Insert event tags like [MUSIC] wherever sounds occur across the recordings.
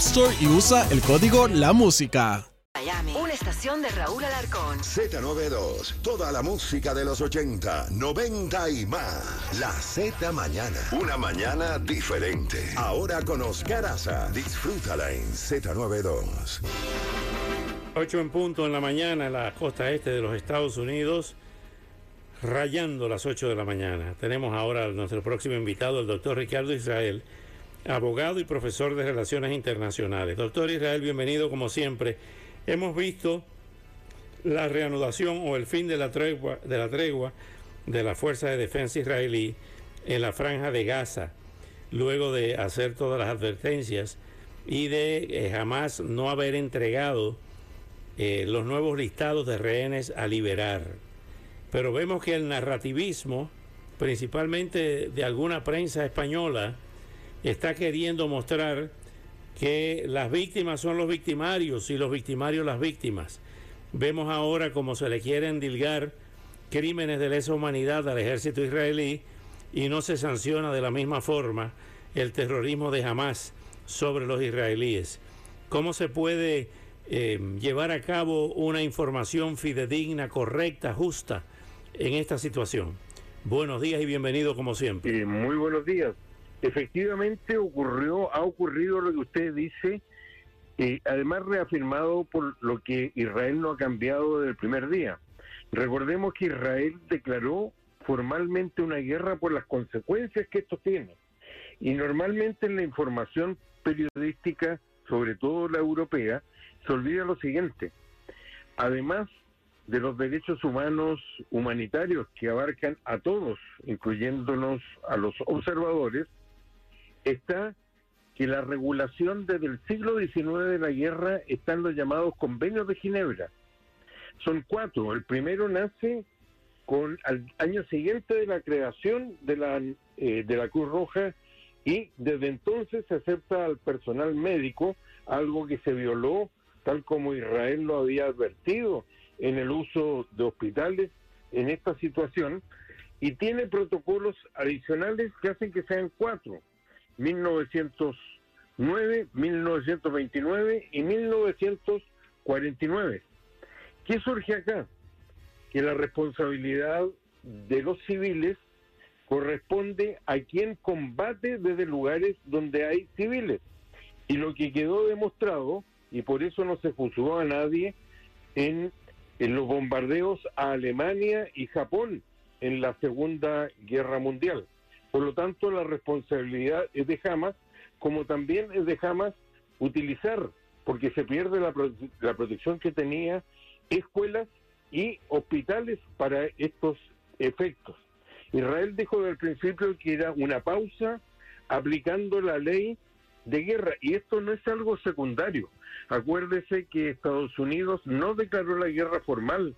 Store y usa el código La Música. Miami, una estación de Raúl Alarcón. Z92, toda la música de los 80, 90 y más. La Z Mañana, una mañana diferente. Ahora con Oscar Aza, disfrútala en Z92. 8 en punto en la mañana en la costa este de los Estados Unidos, rayando las 8 de la mañana. Tenemos ahora a nuestro próximo invitado, el doctor Ricardo Israel, abogado y profesor de Relaciones Internacionales. Doctor Israel, bienvenido como siempre. Hemos visto la reanudación o el fin de la tregua de la tregua de la Fuerza de Defensa israelí en la franja de Gaza, luego de hacer todas las advertencias y de eh, jamás no haber entregado eh, los nuevos listados de rehenes a liberar. Pero vemos que el narrativismo, principalmente de alguna prensa española, está queriendo mostrar que las víctimas son los victimarios y los victimarios las víctimas. Vemos ahora cómo se le quiere endilgar crímenes de lesa humanidad al ejército israelí y no se sanciona de la misma forma el terrorismo de Hamas sobre los israelíes. ¿Cómo se puede eh, llevar a cabo una información fidedigna, correcta, justa en esta situación? Buenos días y bienvenido como siempre. Eh, muy buenos días efectivamente ocurrió, ha ocurrido lo que usted dice, eh, además reafirmado por lo que Israel no ha cambiado desde el primer día. Recordemos que Israel declaró formalmente una guerra por las consecuencias que esto tiene. Y normalmente en la información periodística, sobre todo la europea, se olvida lo siguiente. Además de los derechos humanos humanitarios que abarcan a todos, incluyéndonos a los observadores, está que la regulación desde el siglo XIX de la guerra están los llamados convenios de Ginebra. Son cuatro. El primero nace con al año siguiente de la creación de la, eh, de la Cruz Roja y desde entonces se acepta al personal médico, algo que se violó tal como Israel lo había advertido en el uso de hospitales en esta situación, y tiene protocolos adicionales que hacen que sean cuatro. 1909, 1929 y 1949. ¿Qué surge acá? Que la responsabilidad de los civiles corresponde a quien combate desde lugares donde hay civiles. Y lo que quedó demostrado, y por eso no se juzgó a nadie, en, en los bombardeos a Alemania y Japón en la Segunda Guerra Mundial. Por lo tanto, la responsabilidad es de Hamas, como también es de Hamas utilizar, porque se pierde la, la protección que tenía, escuelas y hospitales para estos efectos. Israel dijo desde el principio que era una pausa aplicando la ley de guerra y esto no es algo secundario. Acuérdese que Estados Unidos no declaró la guerra formal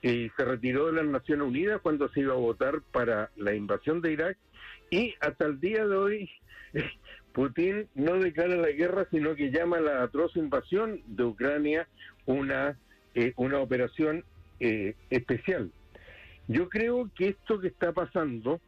y se retiró de las Naciones Unidas cuando se iba a votar para la invasión de Irak y hasta el día de hoy, [LAUGHS] Putin no declara la guerra, sino que llama la atroz invasión de Ucrania una, eh, una operación eh, especial. Yo creo que esto que está pasando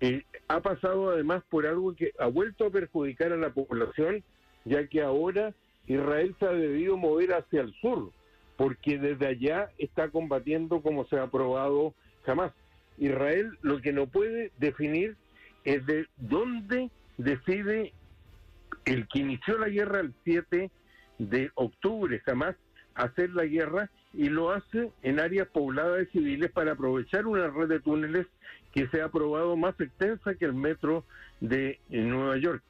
eh, ha pasado además por algo que ha vuelto a perjudicar a la población, ya que ahora Israel se ha debido mover hacia el sur, porque desde allá está combatiendo como se ha aprobado jamás. Israel lo que no puede definir es de dónde decide el que inició la guerra el 7 de octubre, jamás hacer la guerra y lo hace en áreas pobladas de civiles para aprovechar una red de túneles que se ha aprobado más extensa que el metro de Nueva York.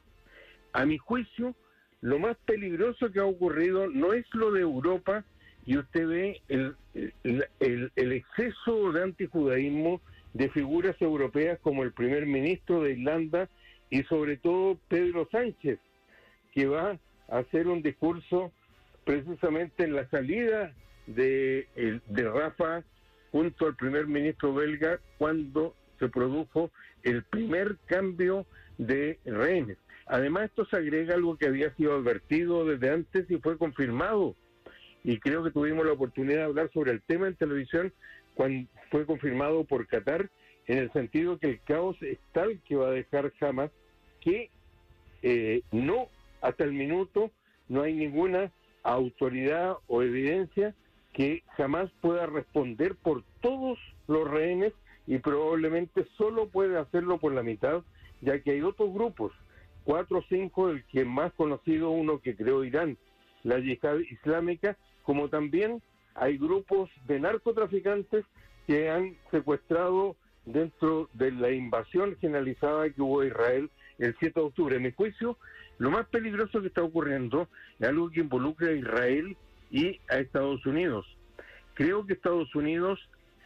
A mi juicio, lo más peligroso que ha ocurrido no es lo de Europa y usted ve el, el, el, exceso de antijudaísmo de figuras europeas como el primer ministro de Irlanda y sobre todo Pedro Sánchez, que va a hacer un discurso precisamente en la salida de, de Rafa junto al primer ministro belga cuando se produjo el primer cambio de rehenes. Además, esto se agrega algo que había sido advertido desde antes y fue confirmado. Y creo que tuvimos la oportunidad de hablar sobre el tema en televisión cuando fue confirmado por Qatar, en el sentido que el caos es tal que va a dejar jamás que eh, no, hasta el minuto, no hay ninguna autoridad o evidencia que jamás pueda responder por todos los rehenes y probablemente solo puede hacerlo por la mitad, ya que hay otros grupos, cuatro o cinco, el que más conocido, uno que creó Irán, la yihad islámica, como también hay grupos de narcotraficantes que han secuestrado dentro de la invasión generalizada que hubo a Israel el 7 de octubre. En mi juicio, lo más peligroso que está ocurriendo es algo que involucra a Israel y a Estados Unidos. Creo que Estados Unidos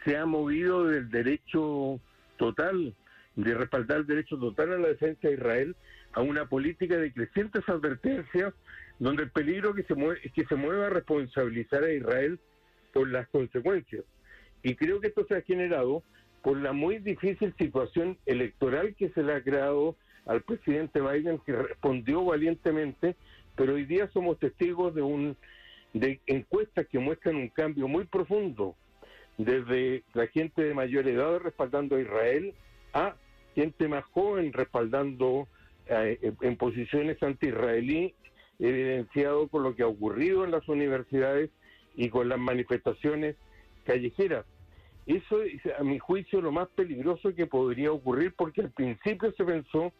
se ha movido del derecho total, de respaldar el derecho total a la defensa de Israel, a una política de crecientes advertencias, donde el peligro que se mueve, es que se mueva a responsabilizar a Israel por las consecuencias. Y creo que esto se ha generado por la muy difícil situación electoral que se le ha creado al presidente Biden, que respondió valientemente, pero hoy día somos testigos de un de encuestas que muestran un cambio muy profundo desde la gente de mayor edad respaldando a Israel a gente más joven respaldando eh, en posiciones anti-israelí, evidenciado con lo que ha ocurrido en las universidades y con las manifestaciones callejeras. Eso es, a mi juicio, lo más peligroso que podría ocurrir porque al principio se pensó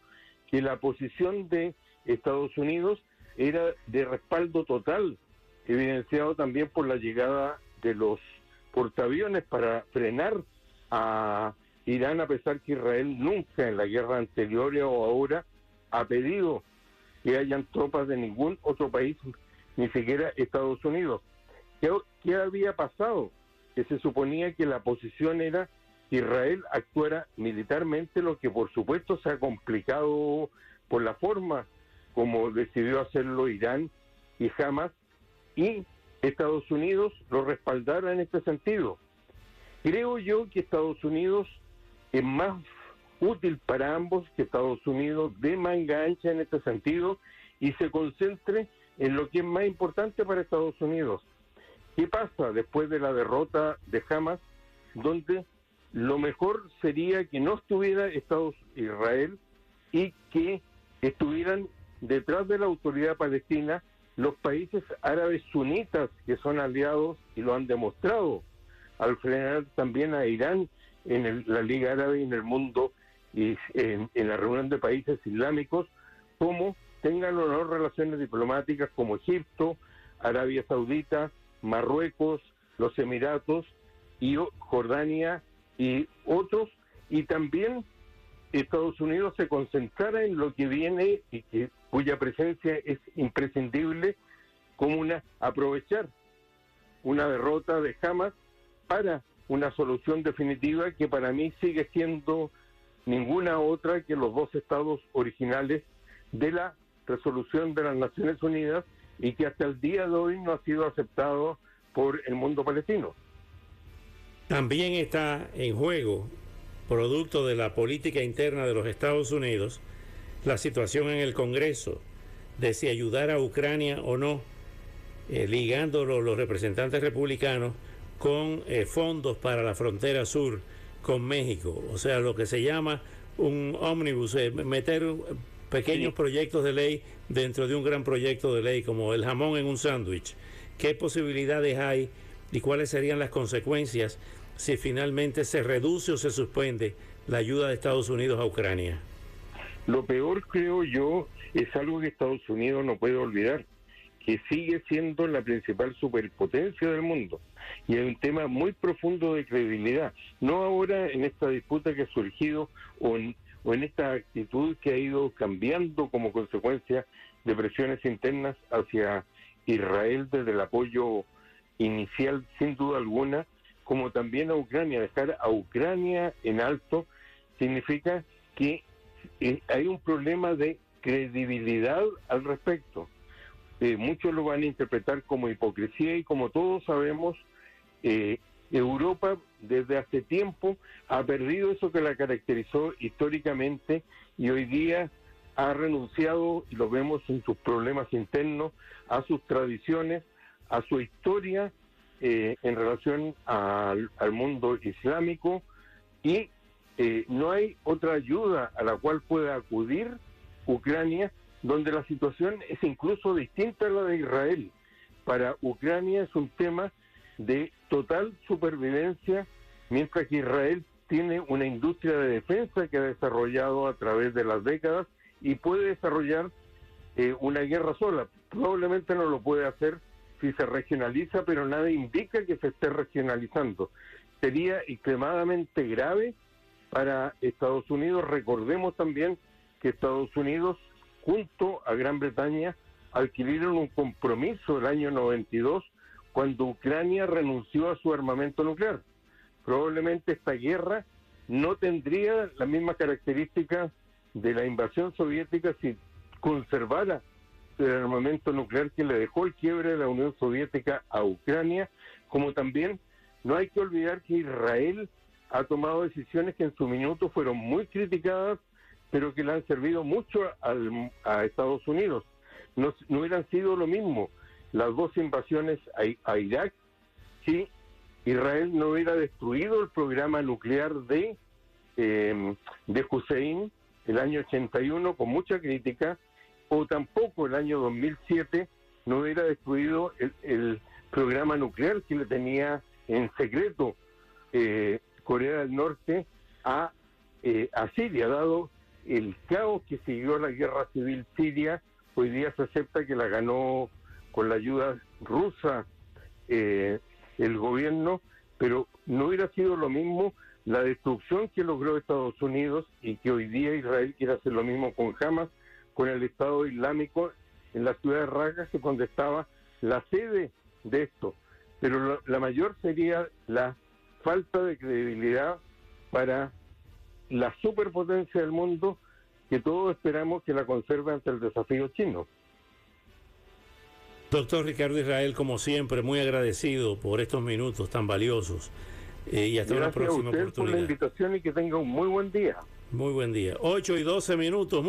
que la posición de Estados Unidos era de respaldo total, evidenciado también por la llegada de los portaaviones para frenar a Irán, a pesar que Israel nunca en la guerra anterior o ahora ha pedido que hayan tropas de ningún otro país, ni siquiera Estados Unidos. ¿Qué, había pasado? Que se suponía que la posición era que Israel actuara militarmente, lo que por supuesto se ha complicado por la forma como decidió hacerlo Irán y Hamas, y Estados Unidos lo respaldara en este sentido. Creo yo que Estados Unidos es más útil para ambos que Estados Unidos de manga ancha en este sentido y se concentre en lo que es más importante para Estados Unidos. ¿Qué pasa después de la derrota de Hamas, donde lo mejor sería que no estuviera Estados Israel y que estuvieran detrás de la autoridad palestina los países árabes sunitas que son aliados y lo han demostrado al frenar también a Irán en la Liga Árabe y en el mundo y en, la reunión de países islámicos como tengan o no relaciones diplomáticas como Egipto, Arabia Saudita, Marruecos, los Emiratos y Jordania y otros. Y también Estados Unidos se concentrara en lo que viene y que cuya presencia es imprescindible como una aprovechar una derrota de Hamas para una solución definitiva que para mí sigue siendo ninguna otra que los dos estados originales de la resolución de las Naciones Unidas y que hasta el día de hoy no ha sido aceptado por el mundo palestino. También está en juego, producto de la política interna de los Estados Unidos, la situación en el Congreso de si ayudar a Ucrania o no, eh, ligándolo los representantes republicanos con eh, fondos para la frontera sur con México, o sea, lo que se llama un ómnibus, eh, meter pequeños proyectos de ley dentro de un gran proyecto de ley, como el jamón en un sándwich. ¿Qué posibilidades hay y cuáles serían las consecuencias si finalmente se reduce o se suspende la ayuda de Estados Unidos a Ucrania? Lo peor, creo yo, es algo que Estados Unidos no puede olvidar, que sigue siendo la principal superpotencia del mundo. Y es un tema muy profundo de credibilidad. No ahora en esta disputa que ha surgido o en, o en esta actitud que ha ido cambiando como consecuencia de presiones internas hacia Israel desde el apoyo inicial, sin duda alguna, como también a Ucrania. Dejar a Ucrania en alto significa que eh, hay un problema de credibilidad al respecto. Eh, muchos lo van a interpretar como hipocresía y como todos sabemos, eh, Europa desde hace tiempo ha perdido eso que la caracterizó históricamente y hoy día ha renunciado, y lo vemos en sus problemas internos, a sus tradiciones, a su historia eh, en relación al, mundo islámico y no hay otra ayuda a la cual pueda acudir Ucrania donde la situación es incluso distinta a la de Israel. Para Ucrania es un tema de total supervivencia, mientras que Israel tiene una industria de defensa que ha desarrollado a través de las décadas y puede desarrollar eh, una guerra sola. Probablemente no lo puede hacer si se regionaliza, pero nada indica que se esté regionalizando. Sería extremadamente grave para Estados Unidos. Recordemos también que Estados Unidos junto a Gran Bretaña adquirieron un compromiso el año 92 cuando Ucrania renunció a su armamento nuclear. Probablemente esta guerra no tendría la misma característica de la invasión soviética si conservara el armamento nuclear que le dejó el quiebre de la Unión Soviética a Ucrania, como también no hay que olvidar que Israel ha tomado decisiones que en su minuto fueron muy criticadas pero que le han servido mucho a Estados Unidos. No, hubieran sido lo mismo las dos invasiones a, Irak si Israel no hubiera destruido el programa nuclear de, em, de Hussein el año 81 con mucha crítica, o tampoco el año 2007 no hubiera destruido el, programa nuclear que le tenía en secreto eh, Corea del Norte a, eh, a Siria, dado el caos que siguió la guerra civil siria, hoy día se acepta que la ganó con la ayuda rusa eh, el gobierno, pero no hubiera sido lo mismo la destrucción que logró Estados Unidos y que hoy día Israel quiere hacer lo mismo con Hamas, con el Estado Islámico en la ciudad de Raqqa, que donde estaba la sede de esto. Pero la mayor sería la falta de credibilidad para la superpotencia del mundo que todos esperamos que la conserve ante el desafío chino. Doctor Ricardo Israel, como siempre, muy agradecido por estos minutos tan valiosos. Eh, y hasta una próxima a usted oportunidad. por la invitación y que tenga un muy buen día. Muy buen día. 8 y 12 minutos.